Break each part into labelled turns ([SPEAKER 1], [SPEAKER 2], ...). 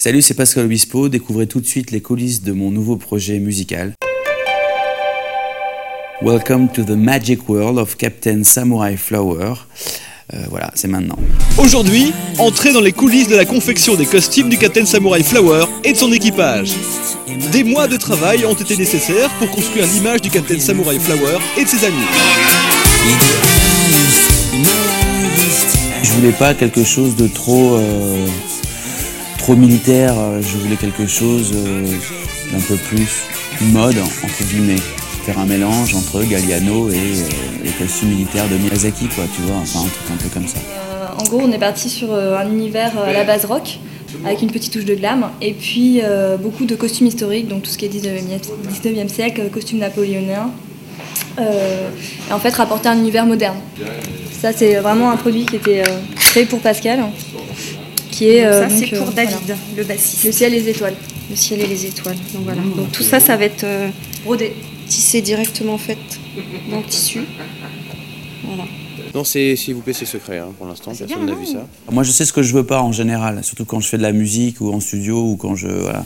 [SPEAKER 1] Salut, c'est Pascal Obispo. Découvrez tout de suite les coulisses de mon nouveau projet musical. Welcome to the magic world of Captain Samurai Flower. Euh, voilà, c'est maintenant.
[SPEAKER 2] Aujourd'hui, entrez dans les coulisses de la confection des costumes du Captain Samurai Flower et de son équipage. Des mois de travail ont été nécessaires pour construire l'image du Captain Samurai Flower et de ses amis.
[SPEAKER 1] Je voulais pas quelque chose de trop, euh, trop militaire. Je voulais quelque chose euh, d'un peu plus mode entre guillemets. Faire un mélange entre Galliano et euh, les costumes militaires de Miyazaki, quoi. Tu vois, enfin un truc un peu comme ça.
[SPEAKER 3] Euh, en gros, on est parti sur euh, un univers euh, à la base rock, avec une petite touche de glam, et puis euh, beaucoup de costumes historiques, donc tout ce qui est 19e, 19e siècle, euh, costumes napoléoniens, euh, et en fait rapporter un univers moderne. Ça, c'est vraiment un produit qui était euh, créé pour Pascal, qui est
[SPEAKER 4] Donc
[SPEAKER 3] euh,
[SPEAKER 4] ça,
[SPEAKER 3] donc,
[SPEAKER 4] c'est pour
[SPEAKER 3] euh,
[SPEAKER 4] David,
[SPEAKER 3] voilà.
[SPEAKER 4] le bassiste.
[SPEAKER 3] Le ciel et les étoiles,
[SPEAKER 4] Le ciel et les étoiles. Donc voilà. Donc tout ça, ça va être euh,
[SPEAKER 3] brodé.
[SPEAKER 4] tissé directement en fait dans le tissu. Voilà.
[SPEAKER 5] Non, c'est s'il vous plaît, c'est secret hein, pour l'instant.
[SPEAKER 4] c'est
[SPEAKER 5] Personne n'a vu ça.
[SPEAKER 1] Moi, je sais ce que je veux pas en général, surtout quand je fais de la musique ou en studio ou quand je. Voilà.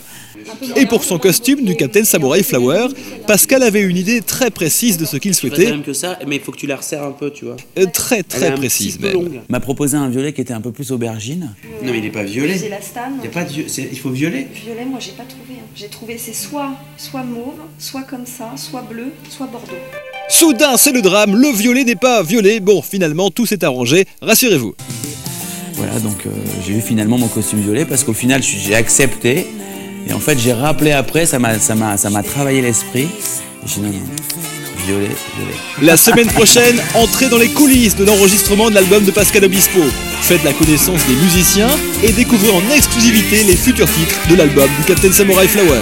[SPEAKER 2] Et pour son costume du Captain Samurai Flower, Pascal avait une idée très précise de ce qu'il
[SPEAKER 5] Pas
[SPEAKER 2] souhaitait,
[SPEAKER 5] même que ça, mais il faut que tu la resserres un peu, tu vois.
[SPEAKER 2] euh, très très précise même.
[SPEAKER 5] longue.
[SPEAKER 1] m'a proposé un violet qui était un peu plus aubergine.
[SPEAKER 5] Non, mais il n'est pas violet.
[SPEAKER 4] C'est la stan.
[SPEAKER 5] Il, y a pas de viol- c'est- il faut violet.
[SPEAKER 4] Violet, moi j'ai pas trouvé. hein. J'ai trouvé c'est soit soit mauve, soit comme ça, soit bleu, soit bordeaux.
[SPEAKER 2] Soudain, c'est le drame, le violet n'est pas violet. Bon, finalement, tout s'est arrangé, rassurez-vous.
[SPEAKER 1] Voilà, donc euh, j'ai eu finalement mon costume violet parce qu'au final, j'ai accepté. Et en fait, j'ai rappelé après, ça m'a, travaillé l'esprit. J'ai dit non, non, violet, violet.
[SPEAKER 2] La semaine prochaine, entrez dans les coulisses de l'enregistrement de l'album de Pascal Obispo. Faites la connaissance des musiciens et découvrez en exclusivité les futurs titres de l'album du Captain Samurai Flower.